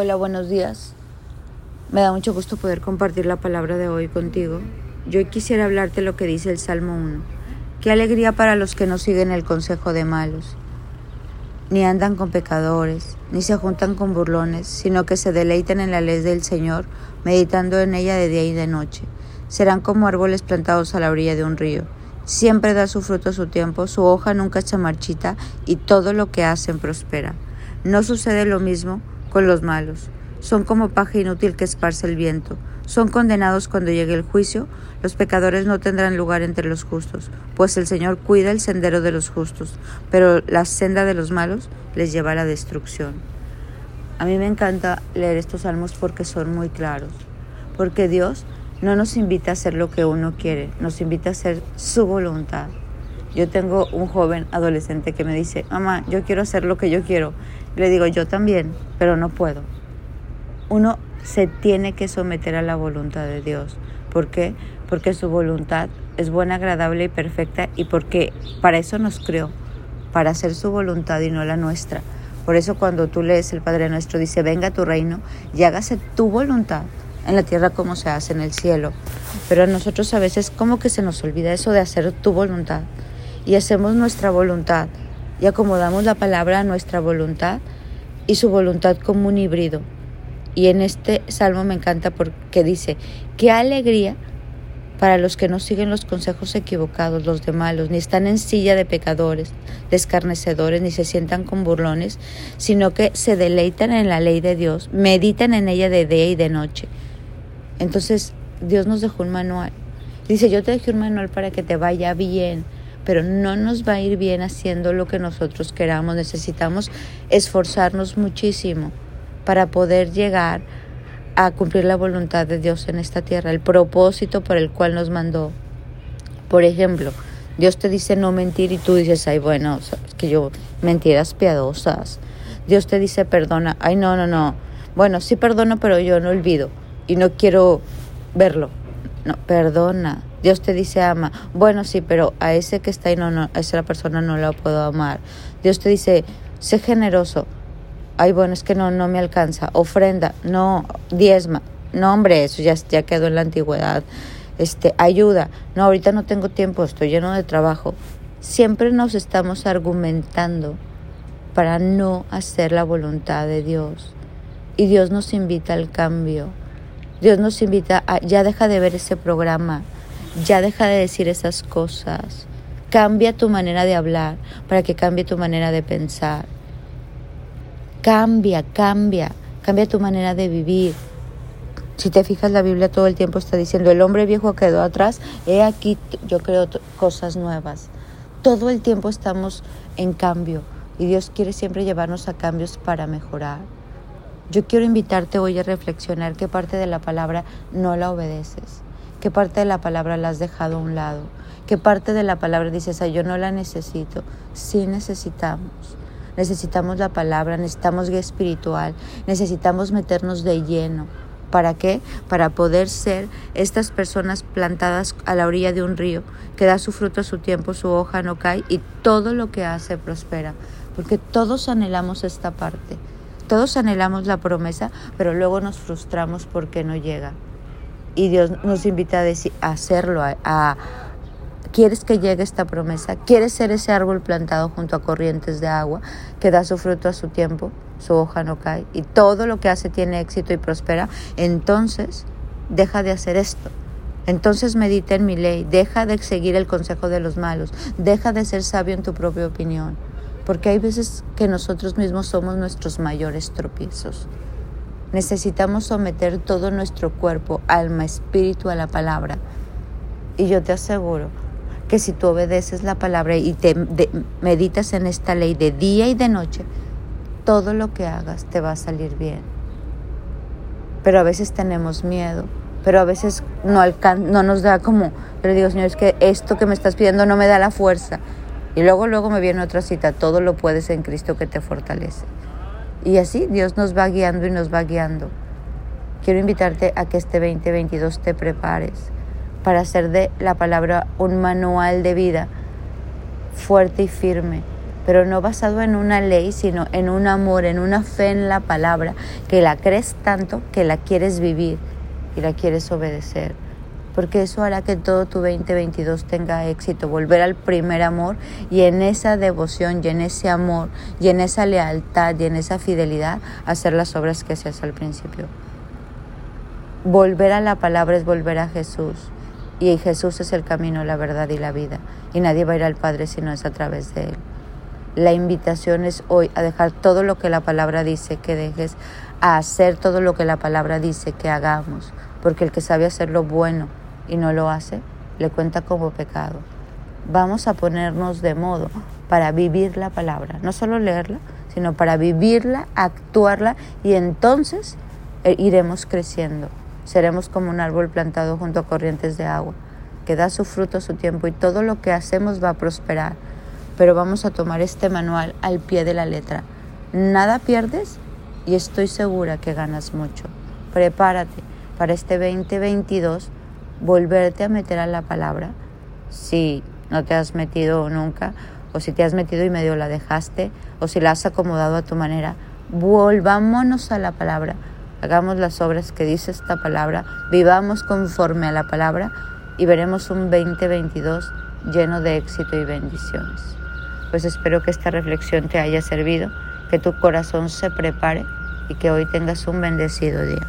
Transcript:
Hola, buenos días. Me da mucho gusto poder compartir la palabra de hoy contigo. Yo quisiera hablarte lo que dice el Salmo 1. Qué alegría para los que no siguen el consejo de malos, ni andan con pecadores, ni se juntan con burlones, sino que se deleitan en la ley del Señor, meditando en ella de día y de noche. Serán como árboles plantados a la orilla de un río. Siempre da su fruto a su tiempo, su hoja nunca se marchita y todo lo que hacen prospera. No sucede lo mismo con los malos. Son como paja inútil que esparce el viento. Son condenados cuando llegue el juicio. Los pecadores no tendrán lugar entre los justos, pues el Señor cuida el sendero de los justos, pero la senda de los malos les lleva a la destrucción. A mí me encanta leer estos salmos porque son muy claros, porque Dios no nos invita a hacer lo que uno quiere, nos invita a hacer su voluntad. Yo tengo un joven adolescente que me dice, mamá, yo quiero hacer lo que yo quiero. Le digo, yo también, pero no puedo. Uno se tiene que someter a la voluntad de Dios. ¿Por qué? Porque su voluntad es buena, agradable y perfecta y porque para eso nos creó, para hacer su voluntad y no la nuestra. Por eso cuando tú lees el Padre Nuestro dice, venga tu reino y hágase tu voluntad en la tierra como se hace en el cielo. Pero a nosotros a veces como que se nos olvida eso de hacer tu voluntad y hacemos nuestra voluntad y acomodamos la palabra a nuestra voluntad y su voluntad como un híbrido. Y en este salmo me encanta porque dice, qué alegría para los que no siguen los consejos equivocados, los de malos, ni están en silla de pecadores, de escarnecedores, ni se sientan con burlones, sino que se deleitan en la ley de Dios, meditan en ella de día y de noche. Entonces Dios nos dejó un manual. Dice, yo te dejé un manual para que te vaya bien pero no nos va a ir bien haciendo lo que nosotros queramos. Necesitamos esforzarnos muchísimo para poder llegar a cumplir la voluntad de Dios en esta tierra, el propósito por el cual nos mandó. Por ejemplo, Dios te dice no mentir y tú dices, ay, bueno, que yo, mentiras piadosas. Dios te dice perdona, ay, no, no, no. Bueno, sí perdono, pero yo no olvido y no quiero verlo. No, perdona. Dios te dice ama. Bueno, sí, pero a ese que está ahí, no, no, a esa persona no la puedo amar. Dios te dice, sé generoso. Ay, bueno, es que no, no me alcanza. Ofrenda, no, diezma. No, hombre, eso ya, ya quedó en la antigüedad. Este, ayuda. No, ahorita no tengo tiempo, estoy lleno de trabajo. Siempre nos estamos argumentando para no hacer la voluntad de Dios. Y Dios nos invita al cambio. Dios nos invita a, ya deja de ver ese programa, ya deja de decir esas cosas. Cambia tu manera de hablar para que cambie tu manera de pensar. Cambia, cambia, cambia tu manera de vivir. Si te fijas, la Biblia todo el tiempo está diciendo, el hombre viejo quedó atrás, he aquí yo creo cosas nuevas. Todo el tiempo estamos en cambio y Dios quiere siempre llevarnos a cambios para mejorar. Yo quiero invitarte hoy a reflexionar qué parte de la palabra no la obedeces, qué parte de la palabra la has dejado a un lado, qué parte de la palabra dices, yo no la necesito. Sí necesitamos. Necesitamos la palabra, necesitamos guía espiritual, necesitamos meternos de lleno. ¿Para qué? Para poder ser estas personas plantadas a la orilla de un río, que da su fruto a su tiempo, su hoja no cae y todo lo que hace prospera. Porque todos anhelamos esta parte. Todos anhelamos la promesa, pero luego nos frustramos porque no llega. Y Dios nos invita a, decir, a hacerlo, a, ¿Quieres que llegue esta promesa? ¿Quieres ser ese árbol plantado junto a corrientes de agua que da su fruto a su tiempo? Su hoja no cae y todo lo que hace tiene éxito y prospera. Entonces, deja de hacer esto. Entonces medita en mi ley, deja de seguir el consejo de los malos, deja de ser sabio en tu propia opinión porque hay veces que nosotros mismos somos nuestros mayores tropiezos. Necesitamos someter todo nuestro cuerpo, alma, espíritu a la palabra. Y yo te aseguro que si tú obedeces la palabra y te meditas en esta ley de día y de noche, todo lo que hagas te va a salir bien. Pero a veces tenemos miedo, pero a veces no, no nos da como, pero digo, Señor, es que esto que me estás pidiendo no me da la fuerza. Y luego, luego me viene otra cita, todo lo puedes en Cristo que te fortalece. Y así Dios nos va guiando y nos va guiando. Quiero invitarte a que este 2022 te prepares para hacer de la palabra un manual de vida fuerte y firme, pero no basado en una ley, sino en un amor, en una fe en la palabra, que la crees tanto que la quieres vivir y la quieres obedecer. Porque eso hará que todo tu 2022 tenga éxito, volver al primer amor y en esa devoción y en ese amor y en esa lealtad y en esa fidelidad hacer las obras que hacías al principio. Volver a la palabra es volver a Jesús y Jesús es el camino, la verdad y la vida y nadie va a ir al Padre si no es a través de Él. La invitación es hoy a dejar todo lo que la palabra dice que dejes, a hacer todo lo que la palabra dice que hagamos, porque el que sabe hacer lo bueno y no lo hace, le cuenta como pecado. Vamos a ponernos de modo para vivir la palabra, no solo leerla, sino para vivirla, actuarla y entonces eh, iremos creciendo. Seremos como un árbol plantado junto a corrientes de agua, que da su fruto a su tiempo y todo lo que hacemos va a prosperar pero vamos a tomar este manual al pie de la letra. Nada pierdes y estoy segura que ganas mucho. Prepárate para este 2022 volverte a meter a la palabra. Si no te has metido nunca, o si te has metido y medio la dejaste, o si la has acomodado a tu manera, volvámonos a la palabra. Hagamos las obras que dice esta palabra, vivamos conforme a la palabra y veremos un 2022 lleno de éxito y bendiciones. Pues espero que esta reflexión te haya servido, que tu corazón se prepare y que hoy tengas un bendecido día.